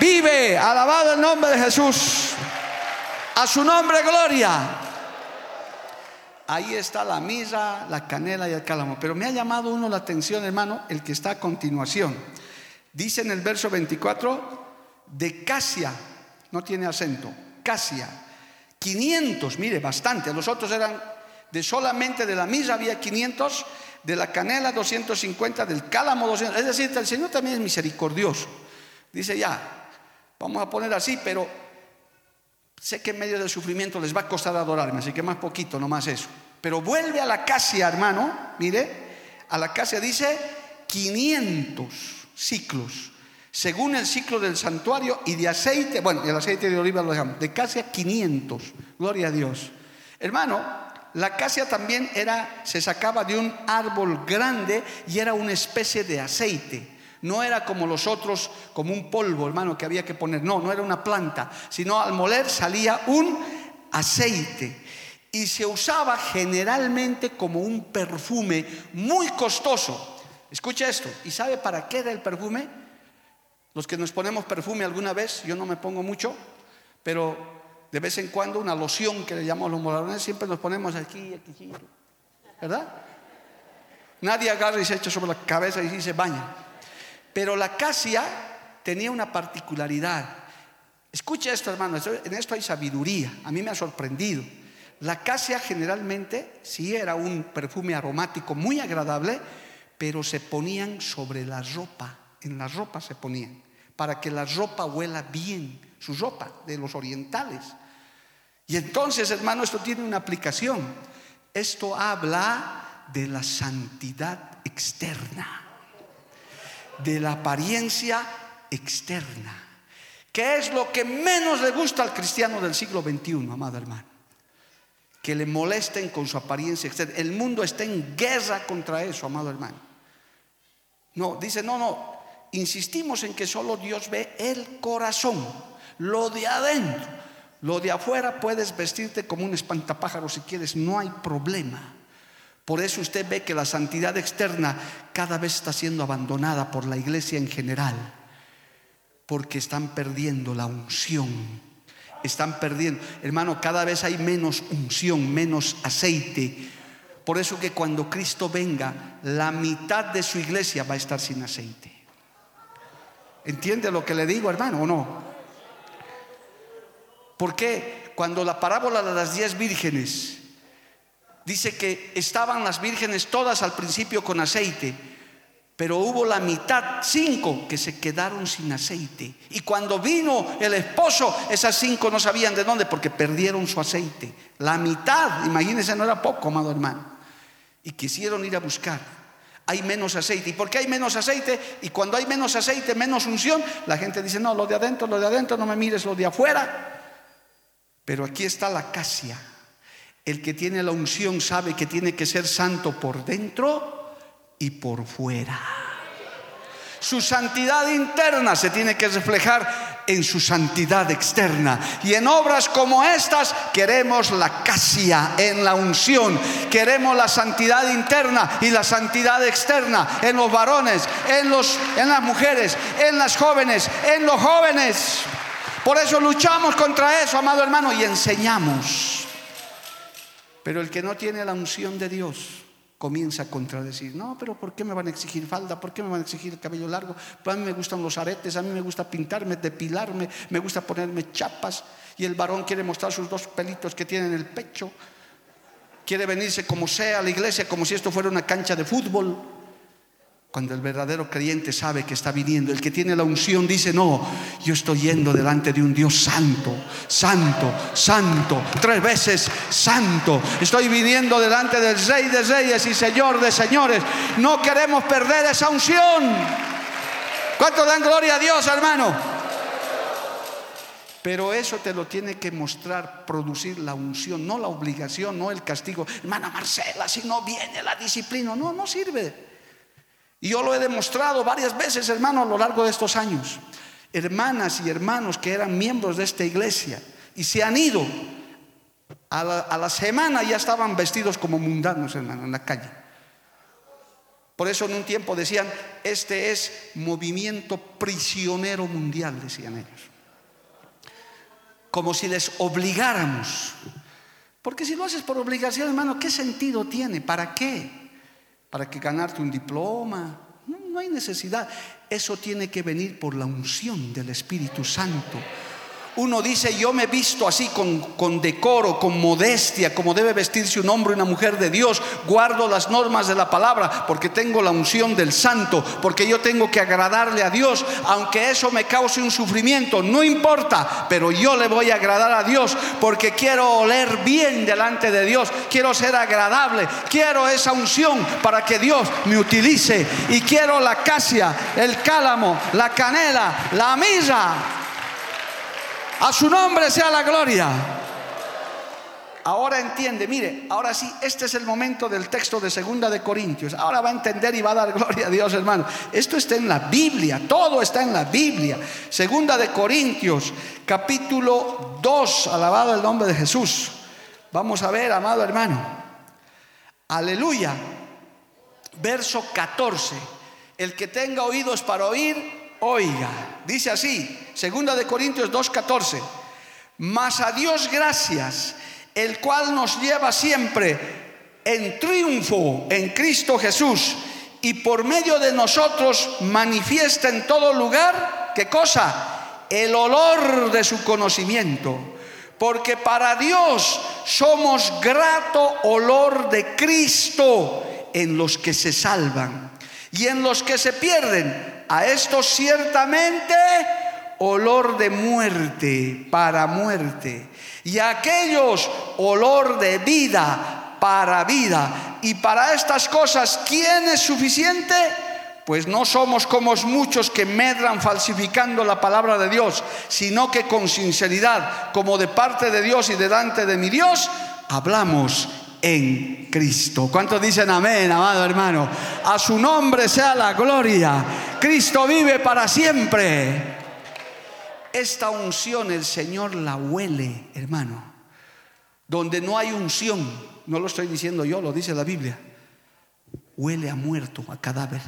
vive, alabado el nombre de Jesús. A su nombre, gloria. Ahí está la misa, la canela y el cálamo. Pero me ha llamado uno la atención, hermano, el que está a continuación. Dice en el verso 24, de Casia, no tiene acento, Casia, 500, mire, bastante. Los otros eran de solamente de la misa había 500, de la canela 250, del cálamo 200. Es decir, el Señor también es misericordioso. Dice ya, vamos a poner así, pero Sé que en medio del sufrimiento les va a costar adorarme, así que más poquito, no más eso. Pero vuelve a la casia, hermano, mire, a la casia dice 500 ciclos, según el ciclo del santuario y de aceite, bueno, el aceite de oliva lo dejamos, de casia 500, gloria a Dios. Hermano, la casia también era, se sacaba de un árbol grande y era una especie de aceite. No era como los otros, como un polvo, hermano, que había que poner. No, no era una planta, sino al moler salía un aceite. Y se usaba generalmente como un perfume muy costoso. Escucha esto. ¿Y sabe para qué era el perfume? Los que nos ponemos perfume alguna vez, yo no me pongo mucho, pero de vez en cuando una loción que le llamamos los molarones, siempre nos ponemos aquí, aquí, ¿verdad? Nadie agarra y se echa sobre la cabeza y se baña. Pero la acacia tenía una particularidad. Escucha esto, hermano, en esto hay sabiduría. A mí me ha sorprendido. La acacia generalmente sí era un perfume aromático muy agradable, pero se ponían sobre la ropa. En la ropa se ponían, para que la ropa huela bien, su ropa de los orientales. Y entonces, hermano, esto tiene una aplicación. Esto habla de la santidad externa de la apariencia externa, que es lo que menos le gusta al cristiano del siglo XXI, amado hermano. Que le molesten con su apariencia externa. El mundo está en guerra contra eso, amado hermano. No, dice, no, no, insistimos en que solo Dios ve el corazón, lo de adentro. Lo de afuera puedes vestirte como un espantapájaro si quieres, no hay problema. Por eso usted ve que la santidad externa cada vez está siendo abandonada por la iglesia en general. porque están perdiendo la unción. Están perdiendo. Hermano, cada vez hay menos unción, menos aceite. Por eso que cuando Cristo venga, la mitad de su iglesia va a estar sin aceite. ¿Entiende lo que le digo, hermano, o no? ¿Por qué? Cuando la parábola de las diez vírgenes dice que estaban las vírgenes todas al principio con aceite, pero hubo la mitad, cinco, que se quedaron sin aceite. Y cuando vino el esposo, esas cinco no sabían de dónde porque perdieron su aceite. La mitad, imagínense, no era poco, amado hermano. Y quisieron ir a buscar. Hay menos aceite. ¿Y por qué hay menos aceite? Y cuando hay menos aceite, menos unción, la gente dice, no, lo de adentro, lo de adentro, no me mires lo de afuera. Pero aquí está la casia. El que tiene la unción sabe que tiene que ser santo por dentro y por fuera. Su santidad interna se tiene que reflejar en su santidad externa. Y en obras como estas queremos la casia en la unción. Queremos la santidad interna y la santidad externa en los varones, en, los, en las mujeres, en las jóvenes, en los jóvenes. Por eso luchamos contra eso, amado hermano, y enseñamos. Pero el que no tiene la unción de Dios, comienza a contradecir. No, pero ¿por qué me van a exigir falda? ¿Por qué me van a exigir el cabello largo? Pues a mí me gustan los aretes, a mí me gusta pintarme, depilarme, me gusta ponerme chapas. Y el varón quiere mostrar sus dos pelitos que tiene en el pecho. Quiere venirse como sea a la iglesia, como si esto fuera una cancha de fútbol. Cuando el verdadero creyente sabe que está viniendo, el que tiene la unción dice, no, yo estoy yendo delante de un Dios santo, santo, santo, tres veces santo. Estoy viniendo delante del Rey de Reyes y Señor de Señores. No queremos perder esa unción. ¿Cuánto dan gloria a Dios, hermano? Pero eso te lo tiene que mostrar, producir la unción, no la obligación, no el castigo. Hermana Marcela, si no viene la disciplina, no, no sirve. Y yo lo he demostrado varias veces, hermano, a lo largo de estos años. Hermanas y hermanos que eran miembros de esta iglesia y se han ido, a la, semana ya estaban vestidos como mundanos, hermano, en la calle. Por eso en un tiempo decían, este es movimiento prisionero mundial, decían ellos. Como si les obligáramos. Porque si lo haces por obligación, hermano, ¿qué sentido tiene? ¿Para qué? Para que ganarte un diploma. No, hay necesidad. Eso tiene que venir por la unción del Espíritu Santo uno dice, yo me he visto así con, decoro, con modestia, como debe vestirse un hombre y una mujer de Dios. Guardo las normas de la palabra porque tengo la unción del santo, porque yo tengo que agradarle a Dios, aunque eso me cause un sufrimiento, no importa, pero yo le voy a agradar a Dios porque quiero oler bien delante de Dios, quiero ser agradable, quiero esa unción para que Dios me utilice. Y quiero la casia, el cálamo, la canela, la misa a su nombre sea la gloria. Ahora entiende, mire, ahora sí, este es el momento del texto de Segunda de Corintios. Ahora va a entender y va a dar gloria a Dios, hermano. Esto está en la Biblia, todo está en la Biblia. Segunda de Corintios, capítulo 2, alabado el nombre de Jesús. Vamos a ver, amado hermano. Aleluya. Verso 14. El que tenga oídos para oír, oiga. Dice así, segunda de Corintios 2:14. Mas a Dios gracias, el cual nos lleva siempre en triunfo en Cristo Jesús y por medio de nosotros manifiesta en todo lugar, ¿qué cosa? El olor de su conocimiento. Porque para Dios somos grato olor de Cristo en los que se salvan y en los que se pierden a esto ciertamente olor de muerte para muerte. Y a aquellos olor de vida para vida. Y para estas cosas, ¿quién es suficiente? Pues no somos como muchos que medran falsificando la palabra de Dios, sino que con sinceridad, como de parte de Dios y delante de mi Dios, hablamos en Cristo. ¿Cuántos dicen amén, amado hermano? A su nombre sea la gloria. Cristo vive para siempre. Esta unción el Señor la huele, hermano. Donde no hay unción, no lo estoy diciendo yo, lo dice la Biblia, huele a muerto, a cadáver.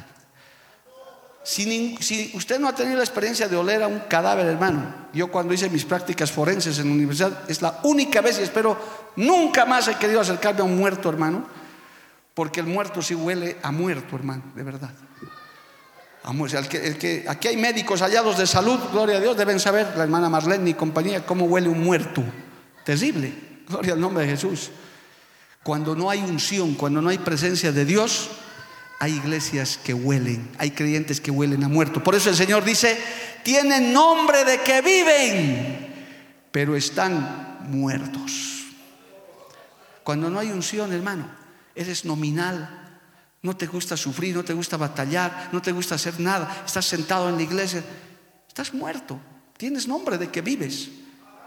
Si, usted no ha tenido la experiencia de oler a un cadáver, hermano, yo cuando hice mis prácticas forenses en la universidad, es la única vez y espero nunca más he querido acercarme a un muerto, hermano, porque el muerto sí huele a muerto, hermano, de verdad. El que, aquí hay médicos hallados de salud, gloria a Dios, deben saber, la hermana Marlene y compañía, cómo huele un muerto. Terrible, gloria al nombre de Jesús. Cuando no hay unción, cuando no hay presencia de Dios, hay iglesias que huelen, hay creyentes que huelen a muerto. Por eso el Señor dice, tienen nombre de que viven, pero están muertos. Cuando no hay unción, hermano, eres nominal, no te gusta sufrir, no te gusta batallar, no te gusta hacer nada, estás sentado en la iglesia, estás muerto, tienes nombre de que vives,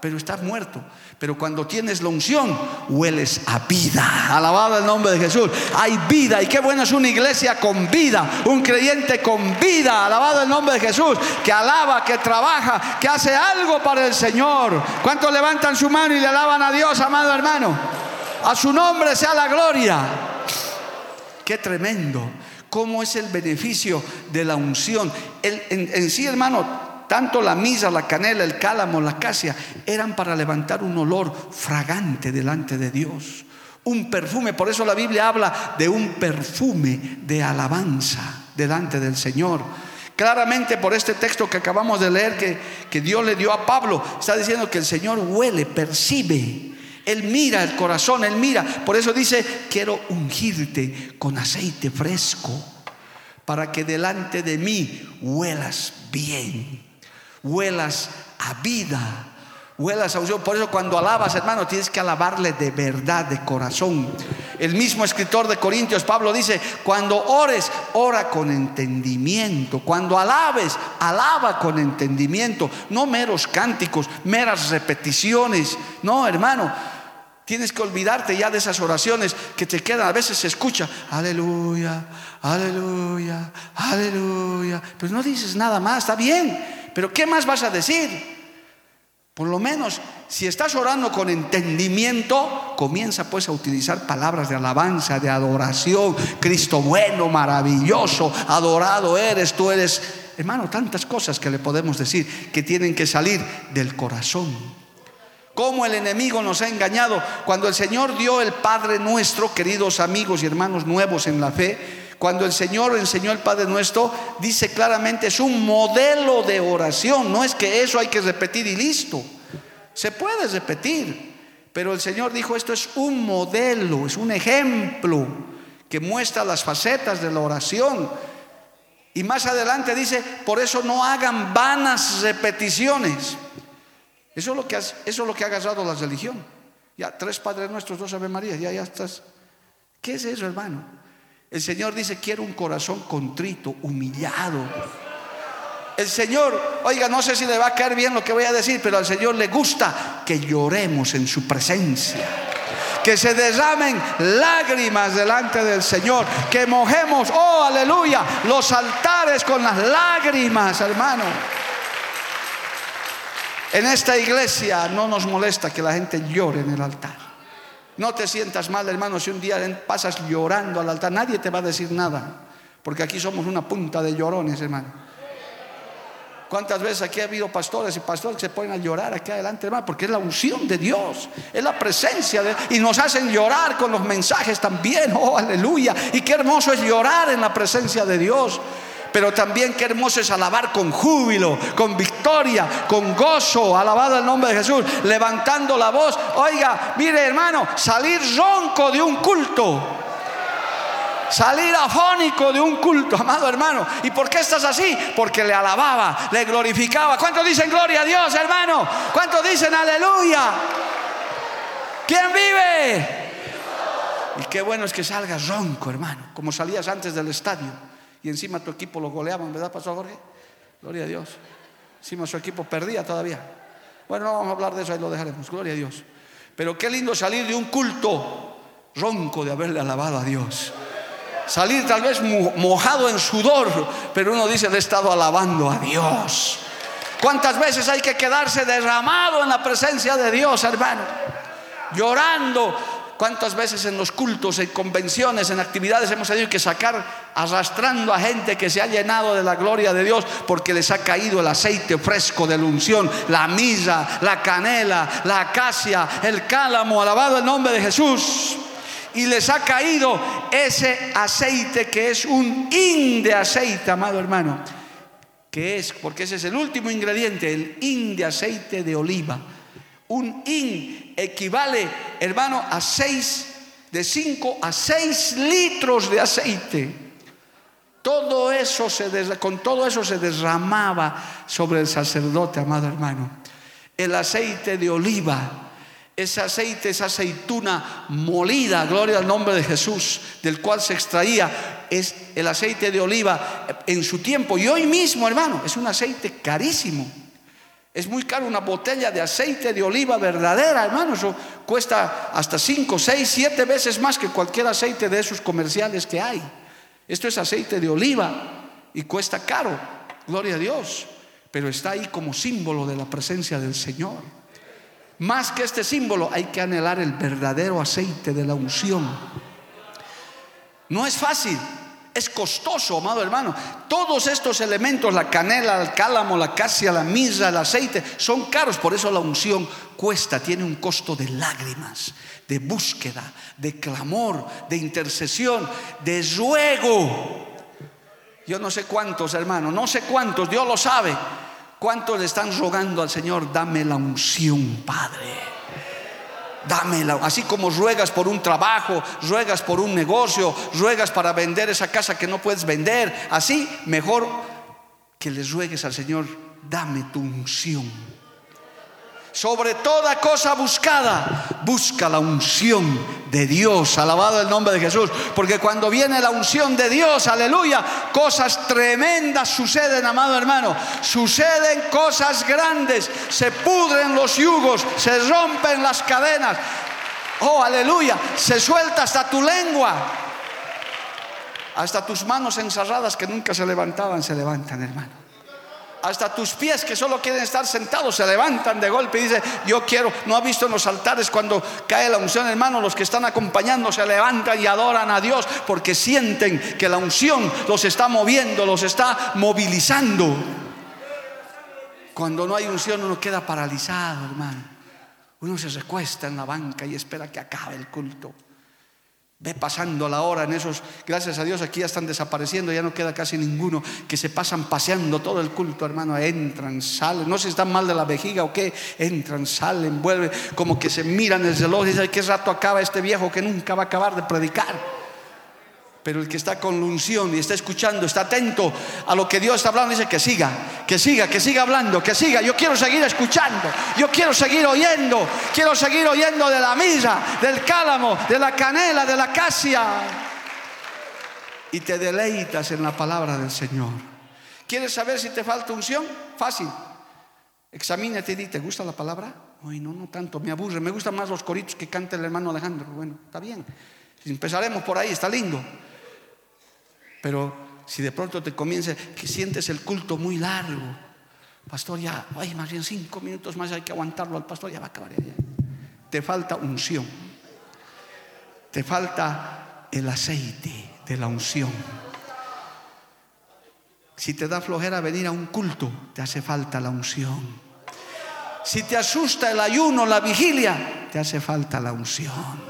pero estás muerto. Pero cuando tienes la unción, hueles a vida. Alabado el nombre de Jesús. Hay vida. Y qué bueno es una iglesia con vida. Un creyente con vida. Alabado el nombre de Jesús. Que alaba, que trabaja, que hace algo para el Señor. ¿Cuántos levantan su mano y le alaban a Dios, amado hermano? A su nombre sea la gloria. Qué tremendo. ¿Cómo es el beneficio de la unción? en, sí, hermano, tanto la misa, la canela, el cálamo, la acacia, eran para levantar un olor fragante delante de Dios. Un perfume, por eso la Biblia habla de un perfume de alabanza delante del Señor. Claramente por este texto que acabamos de leer que, que Dios le dio a Pablo, está diciendo que el Señor huele, percibe él mira el corazón, Él mira. Por eso dice, quiero ungirte con aceite fresco para que delante de mí huelas bien, huelas a vida, huelas a unción. Por eso cuando alabas, hermano, tienes que alabarle de verdad, de corazón. El mismo escritor de Corintios, Pablo, dice, cuando ores, ora con entendimiento. Cuando alabes, alaba con entendimiento. No meros cánticos, meras repeticiones. No, hermano. Tienes que olvidarte ya de esas oraciones que te quedan. A veces se escucha, aleluya, aleluya, aleluya. Pero no dices nada más, está bien. Pero ¿qué más vas a decir? Por lo menos, si estás orando con entendimiento, comienza pues a utilizar palabras de alabanza, de adoración. Cristo bueno, maravilloso, adorado eres, tú eres. Hermano, tantas cosas que le podemos decir que tienen que salir del corazón cómo el enemigo nos ha engañado. Cuando el Señor dio el Padre nuestro, queridos amigos y hermanos nuevos en la fe, cuando el Señor enseñó el Padre nuestro, dice claramente, es un modelo de oración, no es que eso hay que repetir y listo. Se puede repetir, pero el Señor dijo, esto es un modelo, es un ejemplo que muestra las facetas de la oración. Y más adelante dice, por eso no hagan vanas repeticiones. Eso es lo que, eso es lo que ha agarrado la religión. Ya, tres Padres Nuestros, dos Ave María, ya, ya estás. ¿Qué es eso, hermano? El Señor dice, quiero un corazón contrito, humillado. El Señor, oiga, no sé si le va a caer bien lo que voy a decir, pero al Señor le gusta que lloremos en su presencia. Que se derramen lágrimas delante del Señor. Que mojemos, oh aleluya, los altares con las lágrimas, hermano. En esta iglesia no nos molesta que la gente llore en el altar. No te sientas mal, hermano, si un día pasas llorando al altar, nadie te va a decir nada, porque aquí somos una punta de llorones, hermano. ¿Cuántas veces aquí ha habido pastores y pastores que se ponen a llorar aquí adelante, hermano? Porque es la unción de Dios, es la presencia de y nos hacen llorar con los mensajes también. Oh, aleluya. Y qué hermoso es llorar en la presencia de Dios. Pero también qué hermoso es alabar con júbilo, con victoria, con gozo, alabado el nombre de Jesús, levantando la voz. Oiga, mire hermano, salir ronco de un culto. Salir afónico de un culto, amado hermano. ¿Y por qué estás así? Porque le alababa, le glorificaba. ¿Cuántos dicen gloria a Dios, hermano? ¿Cuántos dicen aleluya? ¿Quién vive? Y qué bueno es que salgas ronco, hermano, como salías antes del estadio y encima tu equipo lo goleaban, ¿verdad, Pastor Jorge? Gloria a Dios. Encima su equipo perdía todavía. Bueno, no vamos a hablar de eso, ahí lo dejaremos. Gloria a Dios. Pero qué lindo salir de un culto ronco de haberle alabado a Dios. Salir tal vez mojado en sudor, pero uno dice, le he estado alabando a Dios. ¿Cuántas veces hay que quedarse derramado en la presencia de Dios, hermano? Llorando, ¿Cuántas veces en los cultos, en convenciones, en actividades hemos tenido que sacar arrastrando a gente que se ha llenado de la gloria de Dios porque les ha caído el aceite fresco de la unción, la misa, la canela, la acacia, el cálamo, alabado el nombre de Jesús? Y les ha caído ese aceite que es un in de aceite, amado hermano. Que es, porque ese es el último ingrediente, el in de aceite de oliva un in equivale, hermano, a seis, de cinco a seis litros de aceite. Todo eso se con todo eso se derramaba sobre el sacerdote, amado hermano. El aceite de oliva, ese aceite, esa aceituna molida, gloria al nombre de Jesús, del cual se extraía, es el aceite de oliva en su tiempo. Y hoy mismo, hermano, es un aceite carísimo. Es muy caro una botella de aceite de oliva verdadera, hermano. Eso cuesta hasta 5, 6, 7 veces más que cualquier aceite de esos comerciales que hay. Esto es aceite de oliva y cuesta caro, gloria a Dios. Pero está ahí como símbolo de la presencia del Señor. Más que este símbolo, hay que anhelar el verdadero aceite de la unción. No es fácil, es costoso, amado hermano. Todos estos elementos, la canela, el cálamo, la casia, la misa, el aceite, son caros. Por eso la unción cuesta, tiene un costo de lágrimas, de búsqueda, de clamor, de intercesión, de ruego. Yo no sé cuántos, hermanos, no sé cuántos, Dios lo sabe. ¿Cuántos le están rogando al Señor? Dame la unción, Padre dámela. Así como ruegas por un trabajo, ruegas por un negocio, ruegas para vender esa casa que no puedes vender. Así, mejor que le ruegues al Señor, dame tu unción sobre toda cosa buscada, busca la unción de Dios. Alabado el nombre de Jesús. Porque cuando viene la unción de Dios, aleluya, cosas tremendas suceden, amado hermano. Suceden cosas grandes. Se pudren los yugos, se rompen las cadenas. Oh, aleluya. Se suelta hasta tu lengua. Hasta tus manos encerradas que nunca se levantaban, se levantan, hermano. Hasta tus pies que solo quieren estar sentados se levantan de golpe y dice, yo quiero, no ha visto en los altares cuando cae la unción, hermano, los que están acompañando se levantan y adoran a Dios porque sienten que la unción los está moviendo, los está movilizando. Cuando no hay unción uno queda paralizado, hermano. Uno se recuesta en la banca y espera que acabe el culto. Ve pasando la hora en esos, gracias a Dios aquí ya están desapareciendo, ya no queda casi ninguno, que se pasan paseando todo el culto, hermano, entran, salen, no sé si están mal de la vejiga o qué, entran, salen, vuelven, como que se miran el reloj y dicen, ¿qué rato acaba este viejo que nunca va a acabar de predicar? Pero el que está con la unción y está escuchando, está atento a lo que Dios está hablando, dice que siga, que siga, que siga hablando, que siga. Yo quiero seguir escuchando, yo quiero seguir oyendo, quiero seguir oyendo de la misa, del cálamo, de la canela, de la casia. Y te deleitas en la palabra del Señor. ¿Quieres saber si te falta unción? Fácil. Examínate y di, ¿te gusta la palabra? Ay, no, no tanto, me aburre. Me gustan más los coritos que canta el hermano Alejandro. Bueno, está bien. Empezaremos por ahí, está lindo. Pero si de pronto te comienza, que sientes el culto muy largo, pastor, ya, ay, más bien cinco minutos más hay que aguantarlo al pastor, ya va a acabar. Te falta unción. Te falta el aceite de la unción. Si te da flojera venir a un culto, te hace falta la unción. Si te asusta el ayuno, la vigilia, te hace falta la unción.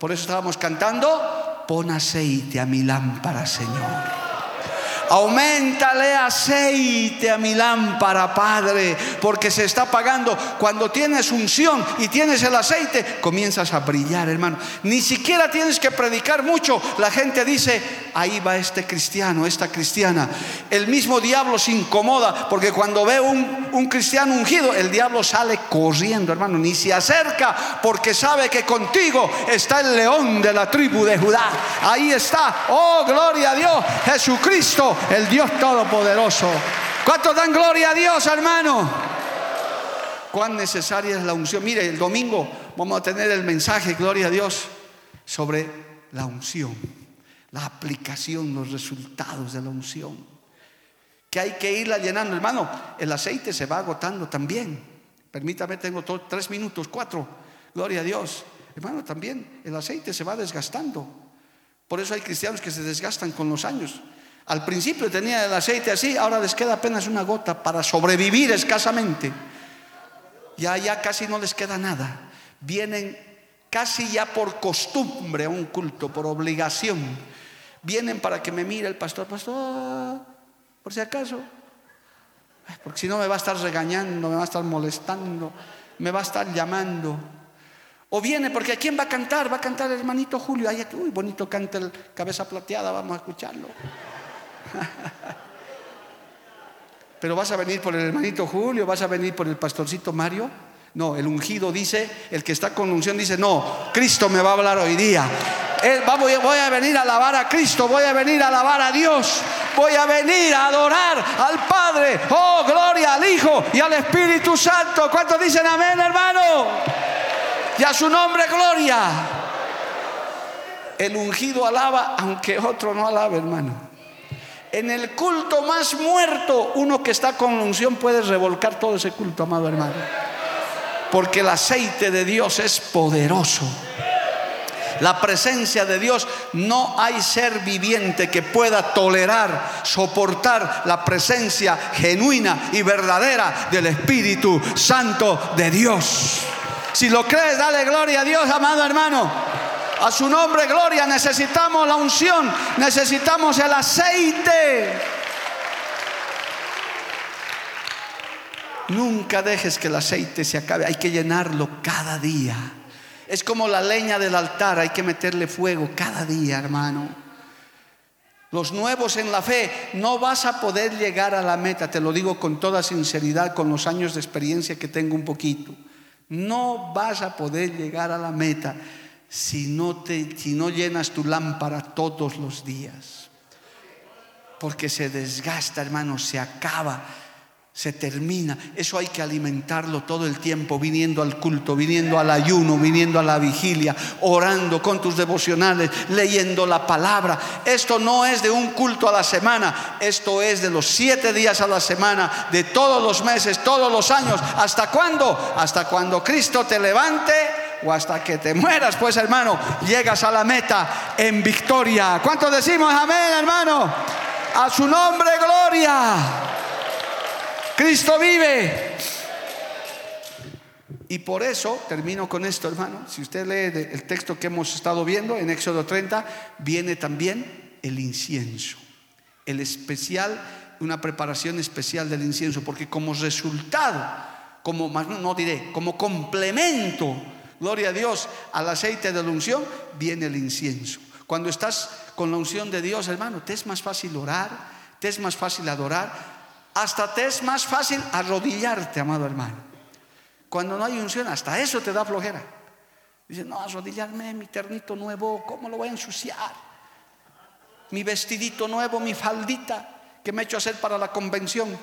Por eso estábamos cantando pon aceite a mi lámpara, Señor. Aumentale aceite a mi lámpara, Padre, porque se está pagando. Cuando tienes unción y tienes el aceite, comienzas a brillar, hermano. Ni siquiera tienes que predicar mucho. La gente dice, ahí va este cristiano, esta cristiana. El mismo diablo se incomoda, porque cuando ve un, un cristiano ungido, el diablo sale corriendo, hermano. Ni se acerca, porque sabe que contigo está el león de la tribu de Judá. Ahí está. Oh, gloria a Dios. Jesucristo el Dios Todopoderoso. ¿Cuántos dan gloria a Dios, hermano? Cuán necesaria es la unción. Mire, el domingo vamos a tener el mensaje, gloria a Dios, sobre la unción, la aplicación, los resultados de la unción. Que hay que irla llenando, hermano. El aceite se va agotando también. Permítame, tengo tres minutos, cuatro. Gloria a Dios. hermano, también el aceite se va desgastando. Por eso hay cristianos que se desgastan con los años. Al principio tenía el aceite así, ahora les queda apenas una gota para sobrevivir escasamente. Ya, ya casi no les queda nada. Vienen casi ya por costumbre a un culto, por obligación. Vienen para que me mire el pastor, pastor, por si acaso. Porque si no me va a estar regañando, me va a estar molestando, me va a estar llamando. O viene porque ¿a quién va a cantar? Va a cantar el hermanito Julio. Ay, uy, bonito canta el cabeza plateada, vamos a escucharlo. Pero vas a venir por el hermanito Julio, vas a venir por el pastorcito Mario. No, el ungido dice, el que está con unción dice, no, Cristo me va a hablar hoy día. voy a venir a alabar a Cristo, voy a venir a alabar a Dios, voy a venir a adorar al Padre. Oh, gloria al Hijo y al Espíritu Santo. ¿Cuántos dicen amén, hermano? Y a su nombre, gloria. El ungido alaba, aunque otro no alabe, hermano. En el culto más muerto, uno que está con unción puede revolcar todo ese culto, amado hermano. Porque el aceite de Dios es poderoso. La presencia de Dios, no hay ser viviente que pueda tolerar, soportar la presencia genuina y verdadera del Espíritu Santo de Dios. Si lo crees, dale gloria a Dios, amado hermano. A su nombre, gloria. Necesitamos la unción, necesitamos el aceite. Nunca dejes que el aceite se acabe, hay que llenarlo cada día. Es como la leña del altar, hay que meterle fuego cada día, hermano. Los nuevos en la fe, no vas a poder llegar a la meta, te lo digo con toda sinceridad, con los años de experiencia que tengo un poquito. No vas a poder llegar a la meta si no, te, si no llenas tu lámpara todos los días. Porque se desgasta, hermano, se acaba, se termina. Eso hay que alimentarlo todo el tiempo, viniendo al culto, viniendo al ayuno, viniendo a la vigilia, orando con tus devocionales, leyendo la palabra. Esto no es de un culto a la semana, esto es de los siete días a la semana, de todos los meses, todos los años. ¿Hasta cuándo? Hasta cuando Cristo te levante o hasta que te mueras, pues hermano, llegas a la meta en victoria. ¿Cuántos decimos amén, hermano? A su nombre, gloria. Cristo vive. Y por eso, termino con esto, hermano, si usted lee el texto que hemos estado viendo en Éxodo 30, viene también el incienso, el especial, una preparación especial del incienso, porque como resultado, como, no diré, como complemento gloria a Dios, al aceite de la unción, viene el incienso. Cuando estás con la unción de Dios, hermano, te es más fácil orar, te es más fácil adorar, hasta te es más fácil arrodillarte, amado hermano. Cuando no hay unción, hasta eso te da flojera. Dice, no, arrodillarme, mi ternito nuevo, ¿cómo lo voy a ensuciar? Mi vestidito nuevo, mi faldita que me he hecho hacer para la convención.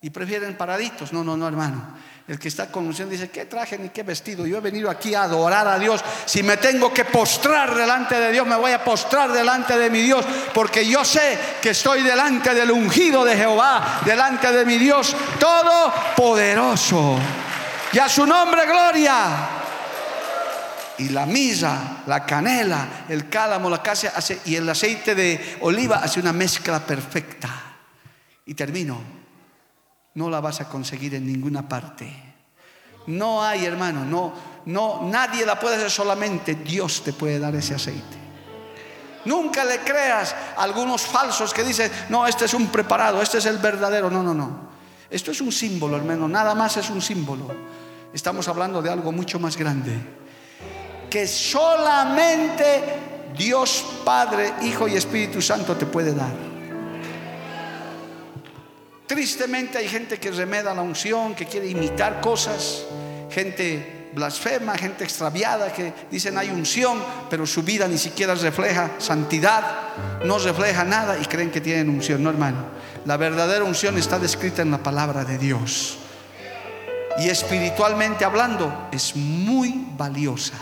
Y prefieren paraditos. No, no, no, hermano. El que está con unción dice, ¿qué traje ni qué vestido? Yo he venido aquí a adorar a Dios. Si me tengo que postrar delante de Dios, me voy a postrar delante de mi Dios, porque yo sé que estoy delante del ungido de Jehová, delante de mi Dios todopoderoso. Y a su nombre, gloria. Y la misa, la canela, el cálamo, la casa y el aceite de oliva hace una mezcla perfecta. Y termino no la vas a conseguir en ninguna parte. No hay, hermano, no, no, nadie la puede hacer solamente Dios te puede dar ese aceite. Nunca le creas a algunos falsos que dicen, no, este es un preparado, este es el verdadero. No, no, no. Esto es un símbolo, hermano, nada más es un símbolo. Estamos hablando de algo mucho más grande. Que solamente Dios Padre, Hijo y Espíritu Santo te puede dar. Tristemente hay gente que remeda la unción, que quiere imitar cosas, gente blasfema, gente extraviada que dicen hay unción, pero su vida ni siquiera refleja santidad, no refleja nada y creen que tienen unción. No, hermano. La verdadera unción está descrita en la palabra de Dios. Y espiritualmente hablando, es muy valiosa.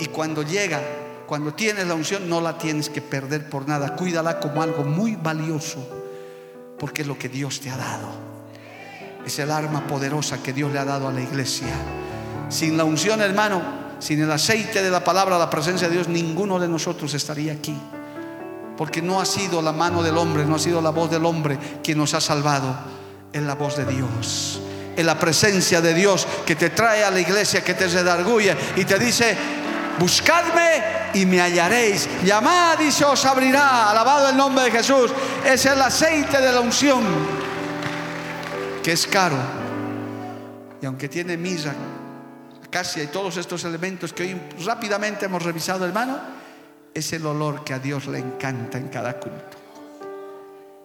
Y cuando llega, cuando tienes la unción, no la tienes que perder por nada. Cuídala como algo muy valioso porque es lo que Dios te ha dado. Es el arma poderosa que Dios le ha dado a la iglesia. Sin la unción, hermano, sin el aceite de la palabra, la presencia de Dios, ninguno de nosotros estaría aquí. Porque no ha sido la mano del hombre, no ha sido la voz del hombre quien nos ha salvado, es la voz de Dios. Es la presencia de Dios que te trae a la iglesia, que te redarguye y te dice, buscadme y me hallaréis. Llamad y se os abrirá. Alabado el nombre de Jesús. Es el aceite de la unción que es caro. Y aunque tiene misa, acacia y todos estos elementos que hoy rápidamente hemos revisado, hermano, es el olor que a Dios le encanta en cada culto.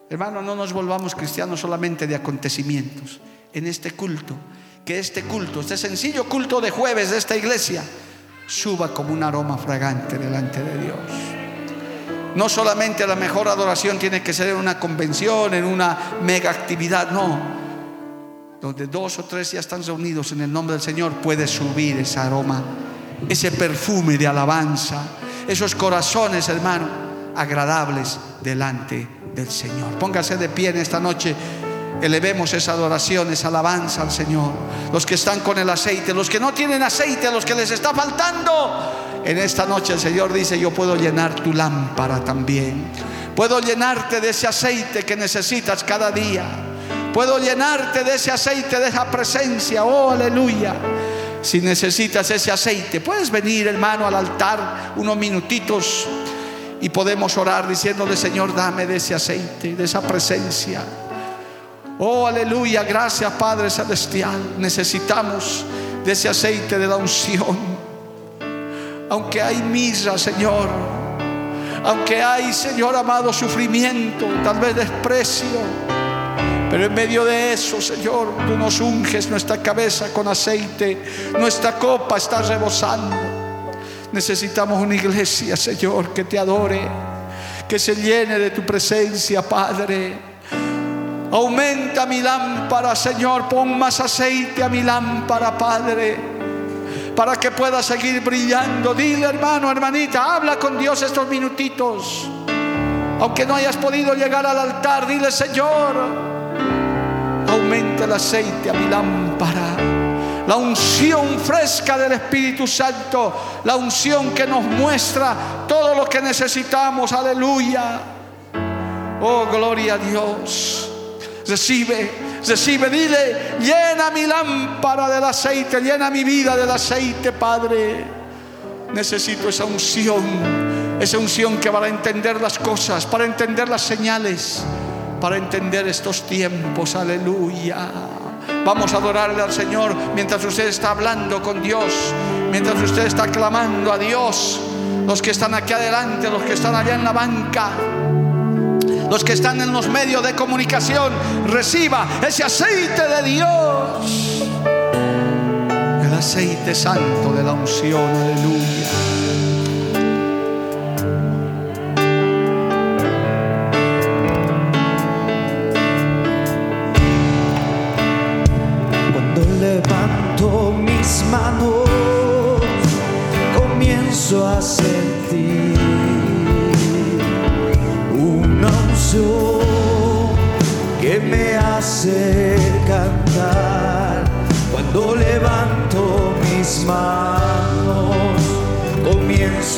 Hermano, no nos volvamos cristianos solamente de acontecimientos. En este culto, que este culto, este sencillo culto de jueves de esta iglesia, suba como un aroma fragante delante de Dios. No solamente la mejor adoración tiene que ser en una convención, en una mega actividad, no. Donde dos o tres ya están reunidos en el nombre del Señor, puede subir ese aroma, ese perfume de alabanza, esos corazones, hermano, agradables delante del Señor. Póngase de pie en esta noche elevemos esa adoración, esa alabanza al Señor. Los que están con el aceite, los que no tienen aceite, los que les está faltando. En esta noche el Señor dice, yo puedo llenar tu lámpara también. Puedo llenarte de ese aceite que necesitas cada día. Puedo llenarte de ese aceite, de esa presencia. Oh, aleluya. Si necesitas ese aceite, puedes venir, hermano, al altar unos minutitos y podemos orar diciéndole, Señor, dame de ese aceite, de esa presencia. Oh, aleluya, gracias Padre Celestial. Necesitamos de ese aceite de la unción. Aunque hay misa, Señor. Aunque hay, Señor amado, sufrimiento, tal vez desprecio. Pero en medio de eso, Señor, tú nos unges nuestra cabeza con aceite. Nuestra copa está rebosando. Necesitamos una iglesia, Señor, que te adore. Que se llene de tu presencia, Padre. Aumenta mi lámpara, Señor. Pon más aceite a mi lámpara, Padre. Para que pueda seguir brillando. Dile, hermano, hermanita, habla con Dios estos minutitos. Aunque no hayas podido llegar al altar, dile, Señor, aumenta el aceite a mi lámpara. La unción fresca del Espíritu Santo. La unción que nos muestra todo lo que necesitamos. Aleluya. Oh, gloria a Dios. Recibe, recibe, dile, llena mi lámpara del aceite, llena mi vida del aceite, Padre. Necesito esa unción, esa unción que para entender las cosas, para entender las señales, para entender estos tiempos, aleluya. Vamos a adorarle al Señor mientras usted está hablando con Dios, mientras usted está clamando a Dios. Los que están aquí adelante, los que están allá en la banca los que están en los medios de comunicación, reciba ese aceite de Dios. El aceite santo de la unción, aleluya.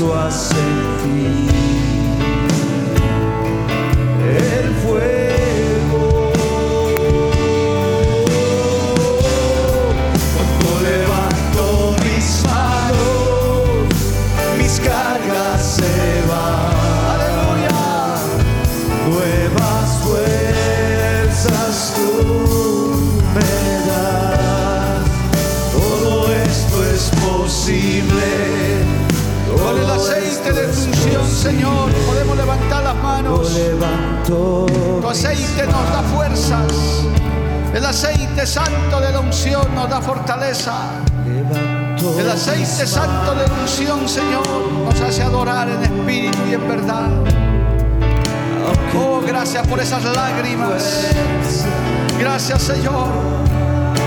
Comienzo por esas lágrimas. Gracias, Señor,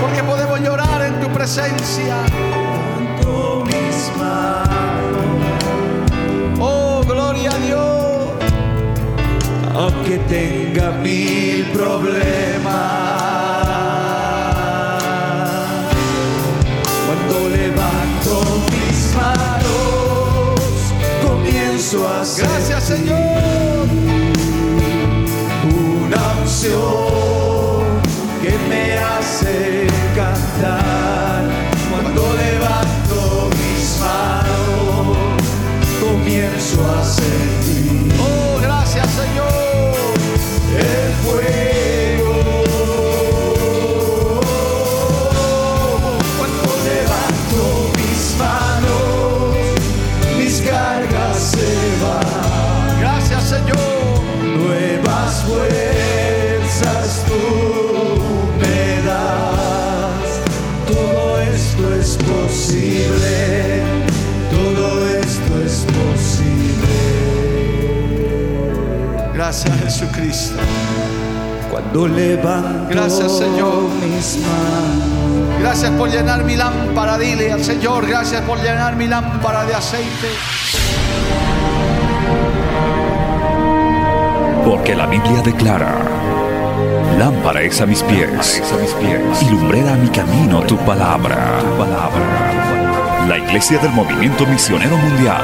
porque podemos llorar en tu presencia. gloria a Dios. Aunque tenga mil problemas, cuando levanto mis manos. comienzo a sentir Gracias Señor. Una unción que me hace cantar Gracias Jesucristo. Cuando levanto Gracias, Señor. mis manos, Gracias por llenar mi lámpara. Dile al Señor, gracias por llenar mi lámpara de aceite. Porque la Biblia declara, lámpara es a mis pies, y lumbrera a mi camino tu palabra. Tu palabra. La Iglesia del Movimiento Misionero Mundial